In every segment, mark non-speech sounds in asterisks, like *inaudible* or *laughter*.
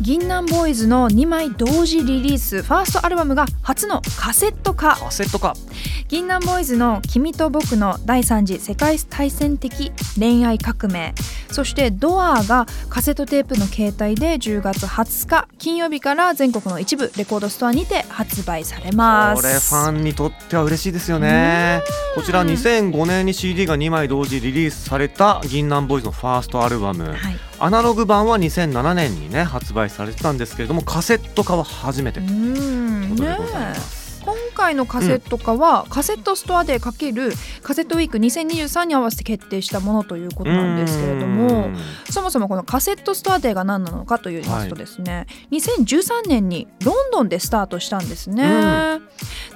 銀杏 BOYZの2枚同時リリースファーストアルバムが初のカセット化。カセットか銀杏 BOYZの「君と僕の第三次世界大戦的恋愛革命」そして「ドア」がカセットテープの形態で10月20日金曜日から全国の一部レコードストアにて発売されます。これファンにとっては嬉しいですよね。こちら2005年に CD が2枚同時リリースされた銀杏ボーイズのファーストアルバム、はい、アナログ版は2007年にね発売されてたんですけれどもカセット化は初めてうということでございます、今回のカセット化は、カセットストアでかけるカセットウィーク2023に合わせて決定したものということなんですけれどもうん。そもそもこのカセットストアデーが何なのかと言いますとですね、2013年にロンドンでスタートしたんですね。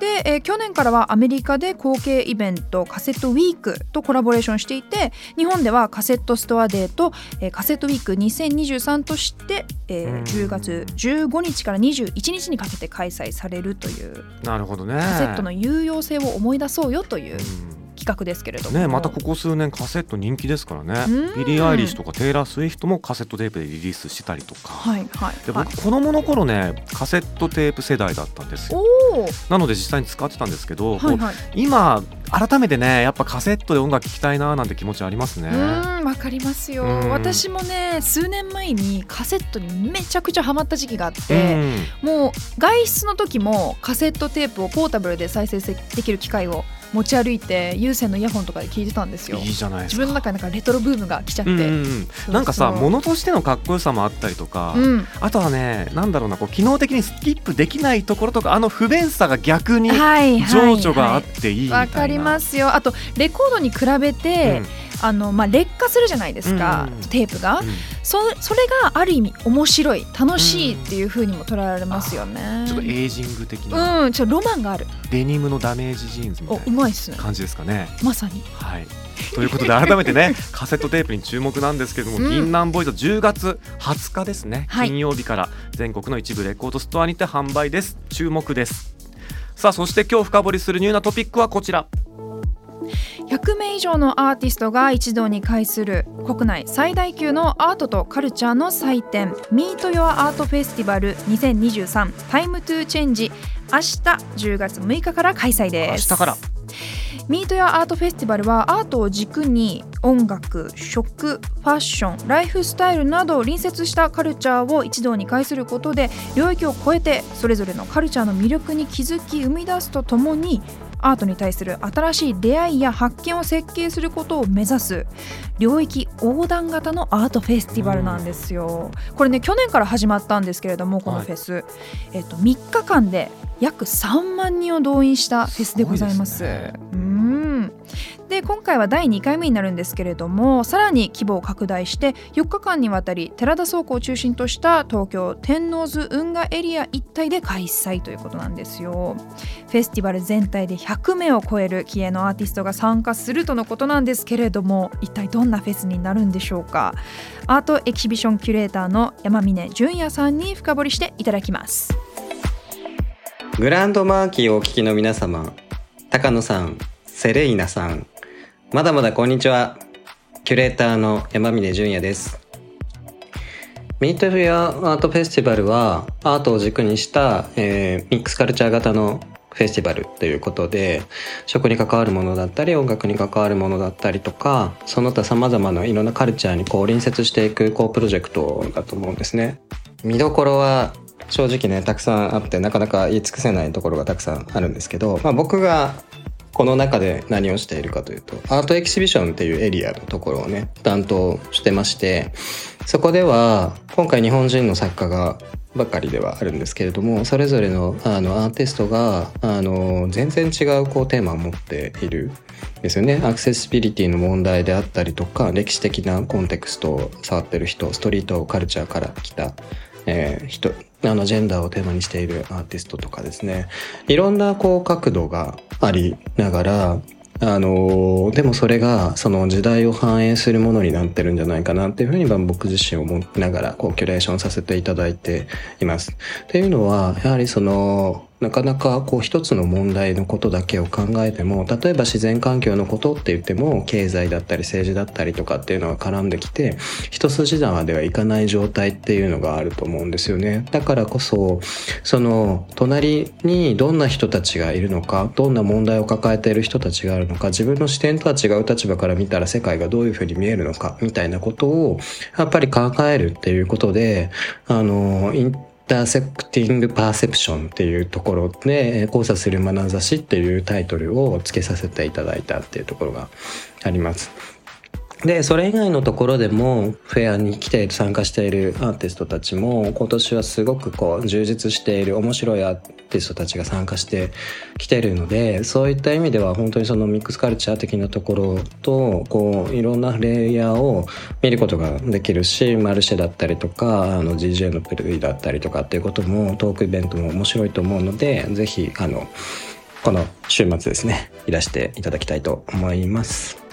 で、えー去年からはアメリカで後継イベントカセットウィークとコラボレーションしていて日本ではカセットストアデーと、えーカセットウィーク2023として、えーうん。10月15日から21日にかけて開催されるというなるほどね。カセットの有用性を思い出そうよといううん企画ですけれども。ねまたここ数年カセット人気ですからね。うん。ビリー・アイリッシュとかテイラー・スウィフトもカセットテープでリリースしたりとか、はいはいはい。で僕、子供の頃ねカセットテープ世代だったんですよ。おおなので実際に使ってたんですけど、はいはい。今改めてねやっぱカセットで音楽聴きたいななんて気持ちありますね。うーんわかりますよ。うん。私もね数年前にカセットにめちゃくちゃハマった時期があっうて、ん。もう外出の時もカセットテープをポータブルで再生できる機械を持ち歩いて有線のイヤホンとかで聞いてたんですよ。いいじゃないですか。自分の中でなんかレトロブームが来ちゃって、うんうんなんかさ物としてのかっこよさもあったりとか、うん。あとはねなんだろうなこう機能的にスキップできないところとかあの不便さが逆にはいはい情緒があっていいみたいな。わかりますよ。あとレコードに比べて、あのまあ、劣化するじゃないですか、うん。テープが、うん。そそれがある意味面白い楽しいっていう風にも捉えられますよね、ちょっとエイジング的な、うんちょっとロマンがある。デニムのダメージジーンズみたおいうなまいっすね。感じですかね。まさに。はい。ということで改めてね *laughs* カセットテープに注目なんですけれども、うん。銀杏ボーイズは10月20日ですね、はい。金曜日から全国の一部レコードストアにて販売です。注目です。さあそして今日深掘りするニューなトピックはこちら100名以上のアーティストが一堂に会する国内最大級のアートとカルチャーの祭典 Meet Your Art Festival 2023 Time to Change 明日10月6日から開催明です。日から。ミートやアートフェスティバルはアートを軸に音楽、食、ファッション、ライフスタイルなど隣接したカルチャーを一堂に会することで領域を超えてそれぞれのカルチャーの魅力に気づき生み出すとともにアートに対する新しい出会いや発見を設計することを目指す領域横断型のアートフェスティバルなんですよ。これね去年から始まったんですけれどもこのフェス、えっと、3日間で約3万人を動員したフェスでございます。すで今回は第2回目になるんですけれどもさらに規模を拡大して4日間にわたり寺田倉庫を中心とした東京天王洲運河エリア一帯で開催ということなんですよ。フェスティバル全体で100名を超える気鋭のアーティストが参加するとのことなんですけれども一体どんなフェスになるんでしょうかアートエキシビションキュレーターの山峰淳也さんに深掘りしていただきますグランドマーキーをお聞きの皆様、高野さん、セレイナさん、まだまだこんにちは。キュレーターの山峰淳也です。ミートフェアアートフェスティバルはアートを軸にした、えーミックスカルチャー型のフェスティバルということで食に関わるものだったり音楽に関わるものだったりとかその他様々ないろんなカルチャーにこう隣接していくこうプロジェクトだと思うんですね。見どころは正直ねたくさんあってなかなか言い尽くせないところがたくさんあるんですけど、まあ、僕がこの中で何をしているかというとアートエキシビションっていうエリアのところをね担当してましてそこでは今回日本人の作家がばかりではあるんですけれどもそれぞれのあのアーティストがあの全然違うこうテーマを持っているんですよね。アクセシビリティの問題であったりとか歴史的なコンテクストを触ってる人ストリートカルチャーから来た、えー人あのジェンダーをテーマにしているアーティストとかですねいろんなこう角度がありながらあのでもそれがその時代を反映するものになってるんじゃないかなっていうふうに僕自身思いながらこうキュレーションさせていただいています。っていうのはやはりそのなかなかこう一つの問題のことだけを考えても例えば自然環境のことって言っても経済だったり政治だったりとかっていうのが絡んできて一筋縄ではいかない状態っていうのがあると思うんですよね。だからこそその隣にどんな人たちがいるのかどんな問題を抱えている人たちがあるのか自分の視点とは違う立場から見たら世界がどういうふうに見えるのかみたいなことをやっぱり考えるっていうことであのインターセクティング・パーセプションっていうところで交差する眼差しっていうタイトルを付けさせていただいたっていうところがあります。でそれ以外のところでもフェアに来ている参加しているアーティストたちも今年はすごくこう充実している面白いアーティストたちが参加してきてるのでそういった意味では本当にそのミックスカルチャー的なところとこういろんなレイヤーを見ることができるしマルシェだったりとかあの DJ のプレイだったりとかっていうこともトークイベントも面白いと思うのでぜひあのこの週末ですねいらしていただきたいと思います。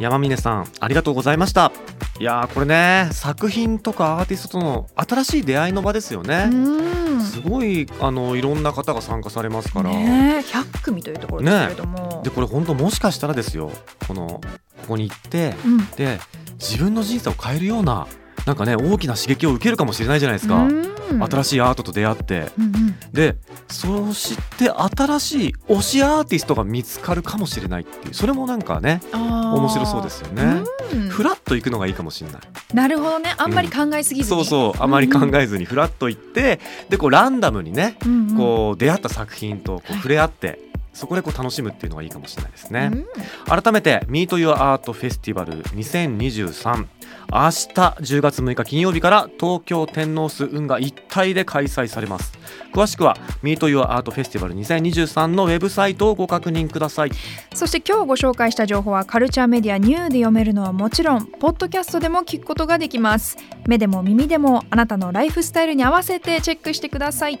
山峰さんありがとうございました。いやーこれね作品とかアーティストとの新しい出会いの場ですよね、うん。すごいあのいろんな方が参加されますから、ねえ100組というところですけれども、でこれ本当もしかしたらですよ。このここに行ってうん。で自分の人生を変えるようななんかね大きな刺激を受けるかもしれないじゃないですか、うん新しいアートと出会って。うんうん。でそして新しい推しアーティストが見つかるかもしれないっていう。それもなんかね面白そうですよね、うん。フラッと行くのがいいかもしれない。なるほどね。あんまり考えすぎずに、そうそう。あまり考えずにフラッと行ってでこうランダムにねうんうん。こう出会った作品とこう触れ合ってそこでこう楽しむっていうのがいいかもしれないですね、うん。改めて Meet Your Art Festival 2023明日10月6日金曜日から東京天皇巣運河一体で開催されます。詳しくは Meet Your Art Festival 2023のウェブサイトをご確認ください。そして今日ご紹介した情報はカルチャーメディアニューで読めるのはもちろんポッドキャストでも聞くことができます。目でも耳でもあなたのライフスタイルに合わせてチェックしてください